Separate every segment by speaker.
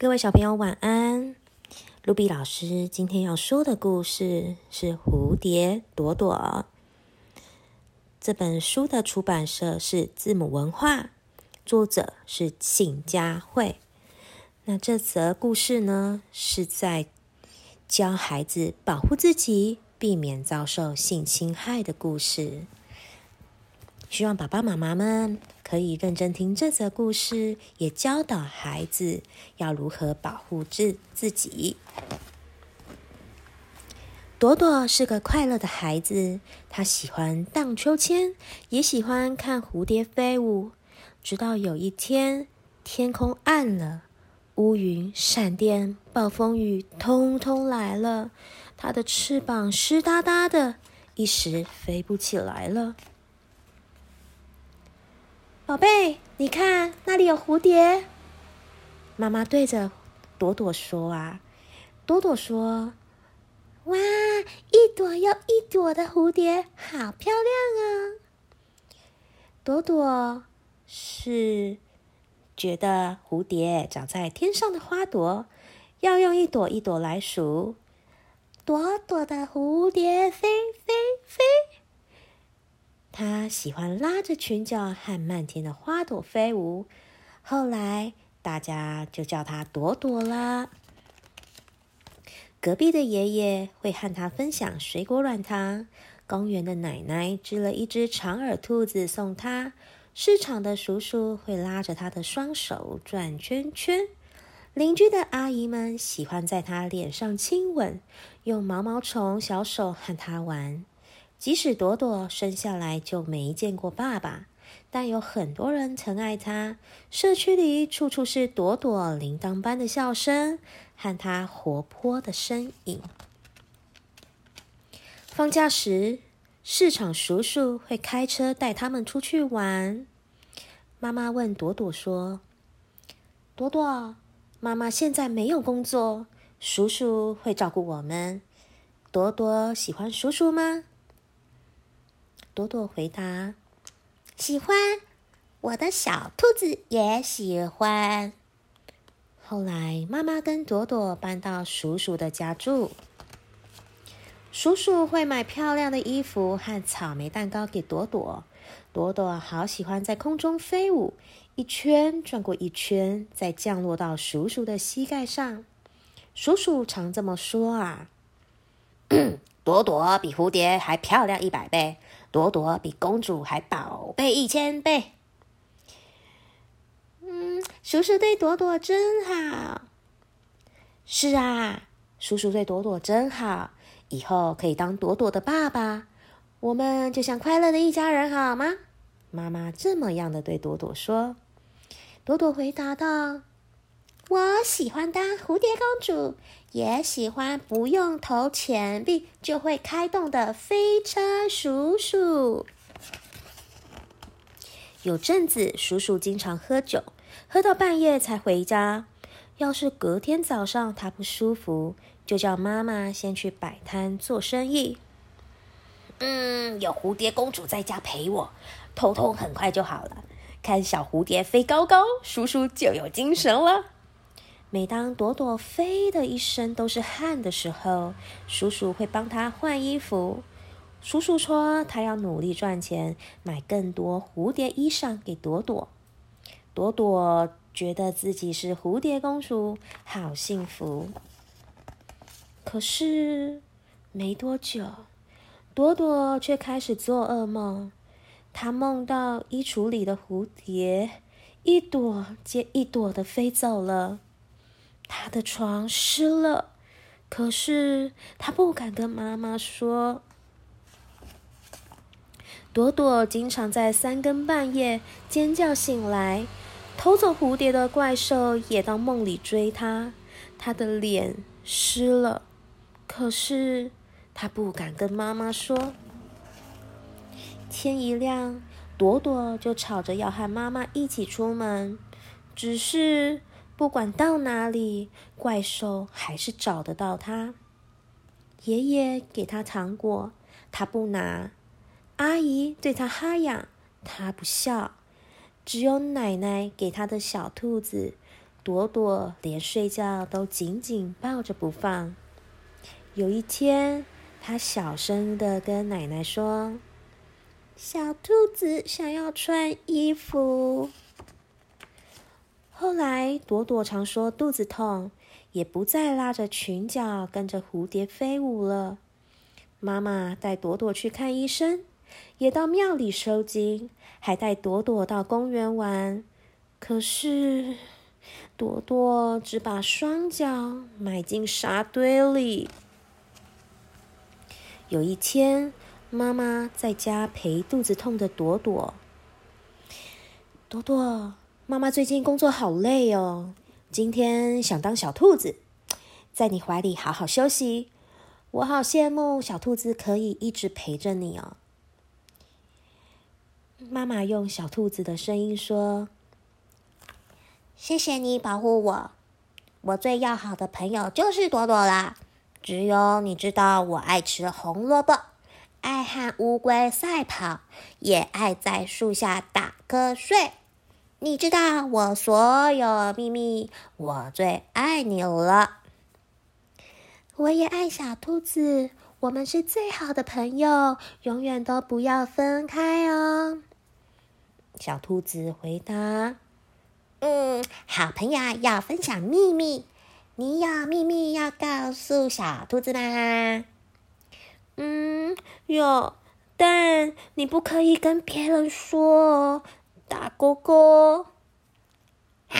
Speaker 1: 各位小朋友晚安。露比老师今天要说的故事是《蝴蝶朵朵》。这本书的出版社是字母文化，作者是信佳慧。那这则故事呢，是在教孩子保护自己，避免遭受性侵害的故事。希望爸爸妈妈们可以认真听这则故事，也教导孩子要如何保护自自己。朵朵是个快乐的孩子，她喜欢荡秋千，也喜欢看蝴蝶飞舞。直到有一天，天空暗了，乌云、闪电、暴风雨通通来了，她的翅膀湿哒哒的，一时飞不起来了。宝贝，你看那里有蝴蝶。妈妈对着朵朵说：“啊，朵朵说，
Speaker 2: 哇，一朵又一朵的蝴蝶，好漂亮啊！”
Speaker 1: 朵朵是觉得蝴蝶长在天上的花朵，要用一朵一朵来数。
Speaker 2: 朵朵的蝴蝶飞飞飞。
Speaker 1: 他喜欢拉着裙角和漫天的花朵飞舞，后来大家就叫他朵朵啦。隔壁的爷爷会和他分享水果软糖，公园的奶奶织了一只长耳兔子送他，市场的叔叔会拉着他的双手转圈圈，邻居的阿姨们喜欢在他脸上亲吻，用毛毛虫小手和他玩。即使朵朵生下来就没见过爸爸，但有很多人疼爱她。社区里处处是朵朵铃铛般的笑声和她活泼的身影。放假时，市场叔叔会开车带他们出去玩。妈妈问朵朵说：“朵朵，妈妈现在没有工作，叔叔会照顾我们。朵朵喜欢叔叔吗？”朵朵回答：“
Speaker 2: 喜欢，我的小兔子也喜欢。”
Speaker 1: 后来，妈妈跟朵朵搬到叔叔的家住。叔叔会买漂亮的衣服和草莓蛋糕给朵朵。朵朵好喜欢在空中飞舞，一圈转过一圈，再降落到叔叔的膝盖上。叔叔常这么说啊：“ 朵朵比蝴蝶还漂亮一百倍。”朵朵比公主还宝贝一千倍。
Speaker 2: 嗯，叔叔对朵朵真好。
Speaker 1: 是啊，叔叔对朵朵真好，以后可以当朵朵的爸爸，我们就像快乐的一家人，好吗？妈妈这么样的对朵朵说。
Speaker 2: 朵朵回答道。我喜欢当蝴蝶公主，也喜欢不用投钱币就会开动的飞车叔叔。
Speaker 1: 有阵子，叔叔经常喝酒，喝到半夜才回家。要是隔天早上他不舒服，就叫妈妈先去摆摊做生意。嗯，有蝴蝶公主在家陪我，头痛很快就好了。看小蝴蝶飞高高，叔叔就有精神了。每当朵朵飞的一身都是汗的时候，叔叔会帮她换衣服。叔叔说他要努力赚钱，买更多蝴蝶衣裳给朵朵。朵朵觉得自己是蝴蝶公主，好幸福。可是没多久，朵朵却开始做噩梦。她梦到衣橱里的蝴蝶一朵接一朵的飞走了。他的床湿了，可是他不敢跟妈妈说。朵朵经常在三更半夜尖叫醒来，偷走蝴蝶的怪兽也到梦里追他。他的脸湿了，可是他不敢跟妈妈说。天一亮，朵朵就吵着要和妈妈一起出门，只是。不管到哪里，怪兽还是找得到他。爷爷给他糖果，他不拿；阿姨对他哈呀，他不笑。只有奶奶给他的小兔子，朵朵连睡觉都紧紧抱着不放。有一天，他小声的跟奶奶说：“
Speaker 2: 小兔子想要穿衣服。”
Speaker 1: 后来，朵朵常说肚子痛，也不再拉着裙角跟着蝴蝶飞舞了。妈妈带朵朵去看医生，也到庙里收金，还带朵朵到公园玩。可是，朵朵只把双脚埋进沙堆里。有一天，妈妈在家陪肚子痛的朵朵。朵朵，妈妈最近工作好累哦，今天想当小兔子，在你怀里好好休息。我好羡慕小兔子可以一直陪着你哦。妈妈用小兔子的声音说：“
Speaker 2: 谢谢你保护我，我最要好的朋友就是朵朵啦。”只有你知道，我爱吃红萝卜，爱和乌龟赛跑，也爱在树下打瞌睡。你知道我所有秘密，我最爱你了。我也爱小兔子，我们是最好的朋友，永远都不要分开哦。
Speaker 1: 小兔子回答：“
Speaker 2: 嗯，好朋友要分享秘密。”你有秘密要告诉小兔子吗？
Speaker 1: 嗯，有，但你不可以跟别人说哦。打勾勾，
Speaker 2: 好，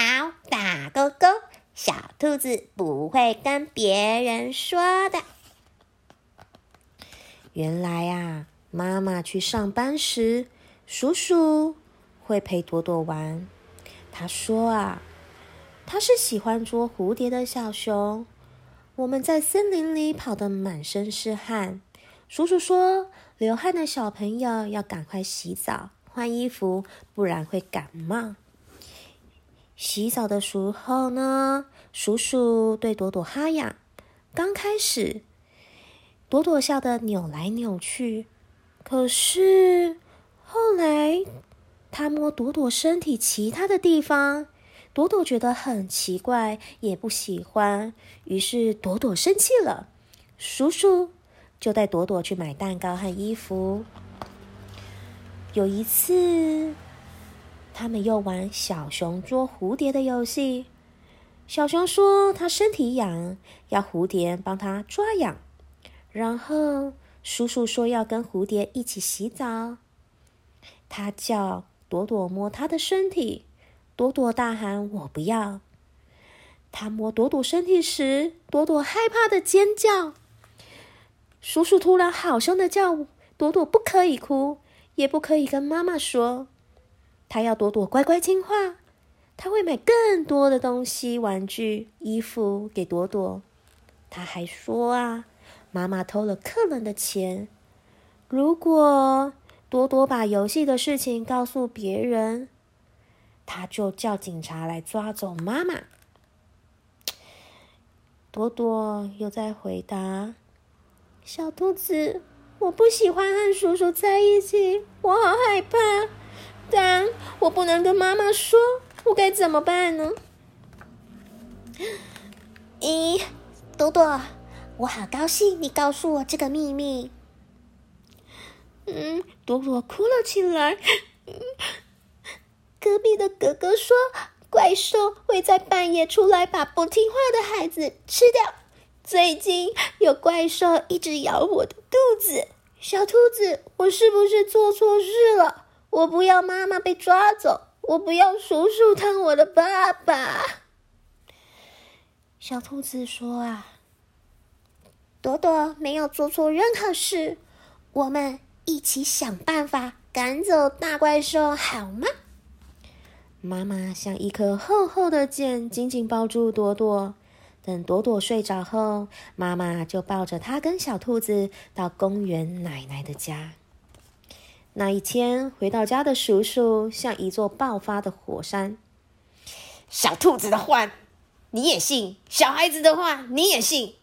Speaker 2: 打勾勾。小兔子不会跟别人说的。
Speaker 1: 原来啊，妈妈去上班时，叔叔会陪朵朵玩。他说啊。他是喜欢捉蝴蝶的小熊。我们在森林里跑得满身是汗。叔叔说，流汗的小朋友要赶快洗澡、换衣服，不然会感冒。洗澡的时候呢，叔叔对朵朵哈痒。刚开始，朵朵笑得扭来扭去。可是后来，他摸朵朵身体其他的地方。朵朵觉得很奇怪，也不喜欢，于是朵朵生气了。叔叔就带朵朵去买蛋糕和衣服。有一次，他们又玩小熊捉蝴蝶的游戏。小熊说他身体痒，要蝴蝶帮他抓痒。然后叔叔说要跟蝴蝶一起洗澡，他叫朵朵摸他的身体。朵朵大喊：“我不要！”他摸朵朵身体时，朵朵害怕的尖叫。叔叔突然好凶的叫朵朵不可以哭，也不可以跟妈妈说。他要朵朵乖乖听话，他会买更多的东西、玩具、衣服给朵朵。他还说啊，妈妈偷了客人的钱，如果朵朵把游戏的事情告诉别人。他就叫警察来抓走妈妈。朵朵又在回答：“小兔子，我不喜欢和叔叔在一起，我好害怕，但我不能跟妈妈说，我该怎么办呢？”
Speaker 2: 咦，朵朵，我好高兴你告诉我这个秘密。
Speaker 1: 嗯，朵朵哭了起来。
Speaker 2: 隔壁的哥哥说，怪兽会在半夜出来把不听话的孩子吃掉。最近有怪兽一直咬我的肚子。小兔子，我是不是做错事了？我不要妈妈被抓走，我不要叔叔当我的爸爸。
Speaker 1: 小兔子说：“啊，
Speaker 2: 朵朵没有做错任何事，我们一起想办法赶走大怪兽，好吗？”
Speaker 1: 妈妈像一颗厚厚的茧，紧紧抱住朵朵。等朵朵睡着后，妈妈就抱着她跟小兔子到公园奶奶的家。那一天回到家的叔叔像一座爆发的火山。
Speaker 3: 小兔子的话你也信？小孩子的话你也信？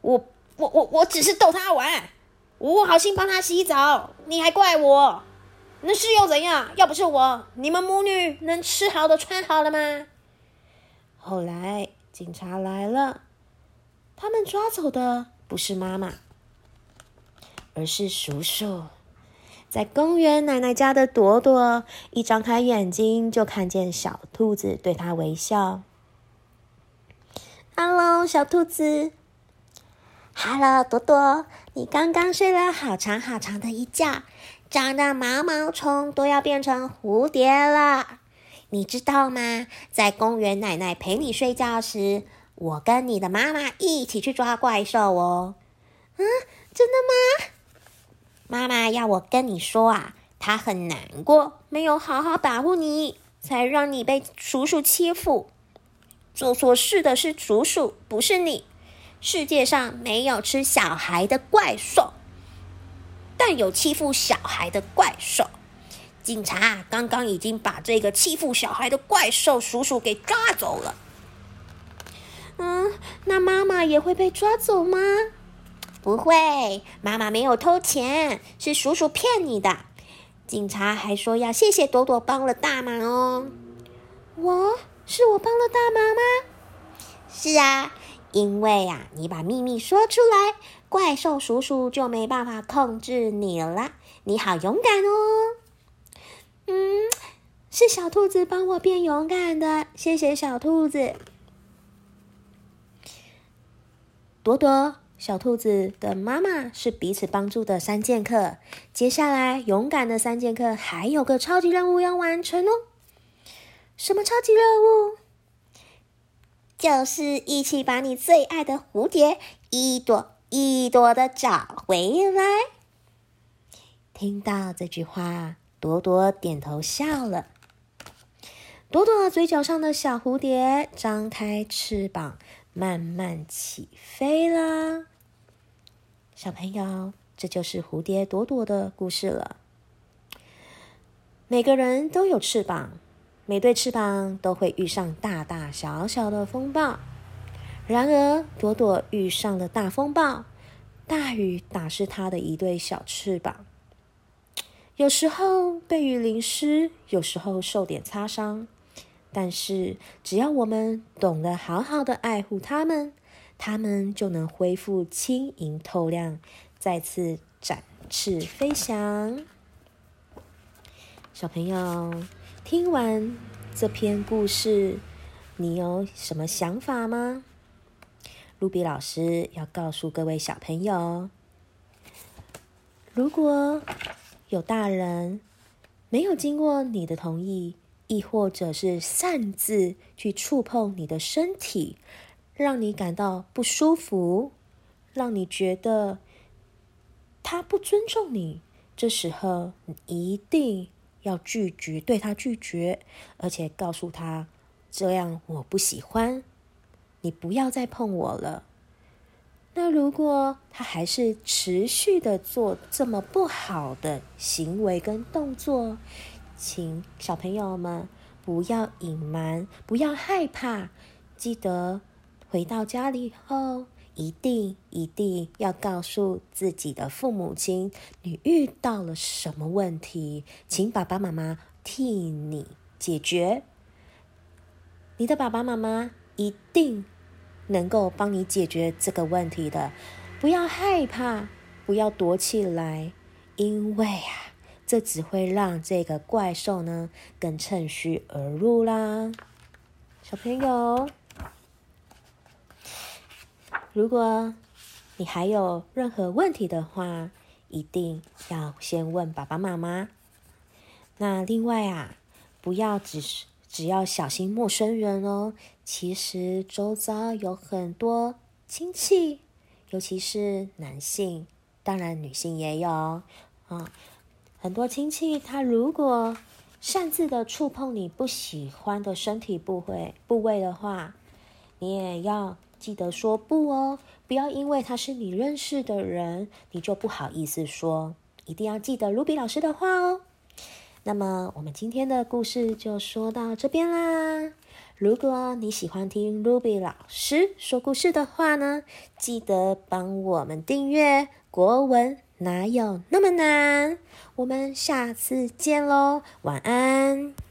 Speaker 3: 我我我我只是逗他玩，我好心帮他洗澡，你还怪我？那是又怎样？要不是我，你们母女能吃好的、穿好了吗？
Speaker 1: 后来警察来了，他们抓走的不是妈妈，而是叔叔。在公园奶奶家的朵朵一张开眼睛，就看见小兔子对她微笑。“Hello，小兔子。
Speaker 2: ”“Hello，朵朵，你刚刚睡了好长好长的一觉，长的毛毛虫都要变成蝴蝶了。你知道吗？在公园奶奶陪你睡觉时，我跟你的妈妈一起去抓怪兽哦。”“
Speaker 1: 嗯，真的吗？”
Speaker 2: 妈妈要我跟你说啊，她很难过，没有好好保护你，才让你被叔叔欺负。做错事的是叔叔，不是你。世界上没有吃小孩的怪兽，但有欺负小孩的怪兽。警察刚刚已经把这个欺负小孩的怪兽叔叔给抓走了。
Speaker 1: 嗯，那妈妈也会被抓走吗？
Speaker 2: 不会，妈妈没有偷钱，是叔叔骗你的。警察还说要谢谢朵朵帮了大忙哦。
Speaker 1: 我是我帮了大忙吗？
Speaker 2: 是啊，因为呀，你把秘密说出来，怪兽叔叔就没办法控制你了。你好勇敢哦。
Speaker 1: 嗯，是小兔子帮我变勇敢的，谢谢小兔子。朵朵。小兔子的妈妈是彼此帮助的三剑客。接下来，勇敢的三剑客还有个超级任务要完成哦。什么超级任务？
Speaker 2: 就是一起把你最爱的蝴蝶一朵一朵的找回来。
Speaker 1: 听到这句话，朵朵点头笑了。朵朵嘴角上的小蝴蝶张开翅膀。慢慢起飞了，小朋友，这就是蝴蝶朵朵的故事了。每个人都有翅膀，每对翅膀都会遇上大大小小的风暴。然而，朵朵遇上了大风暴，大雨打湿她的一对小翅膀。有时候被雨淋湿，有时候受点擦伤。但是，只要我们懂得好好的爱护它们，它们就能恢复轻盈透亮，再次展翅飞翔。小朋友，听完这篇故事，你有什么想法吗？露比老师要告诉各位小朋友：如果有大人没有经过你的同意，亦或者是擅自去触碰你的身体，让你感到不舒服，让你觉得他不尊重你。这时候，你一定要拒绝，对他拒绝，而且告诉他：“这样我不喜欢，你不要再碰我了。”那如果他还是持续的做这么不好的行为跟动作，请小朋友们不要隐瞒，不要害怕，记得回到家里后，一定一定要告诉自己的父母亲，你遇到了什么问题，请爸爸妈妈替你解决。你的爸爸妈妈一定能够帮你解决这个问题的，不要害怕，不要躲起来，因为啊。这只会让这个怪兽呢更趁虚而入啦，小朋友。如果你还有任何问题的话，一定要先问爸爸妈妈。那另外啊，不要只是只要小心陌生人哦。其实周遭有很多亲戚，尤其是男性，当然女性也有啊。很多亲戚，他如果擅自的触碰你不喜欢的身体部位部位的话，你也要记得说不哦。不要因为他是你认识的人，你就不好意思说。一定要记得卢比老师的话哦。那么，我们今天的故事就说到这边啦。如果你喜欢听卢比老师说故事的话呢，记得帮我们订阅国文。哪有那么难？我们下次见喽，晚安。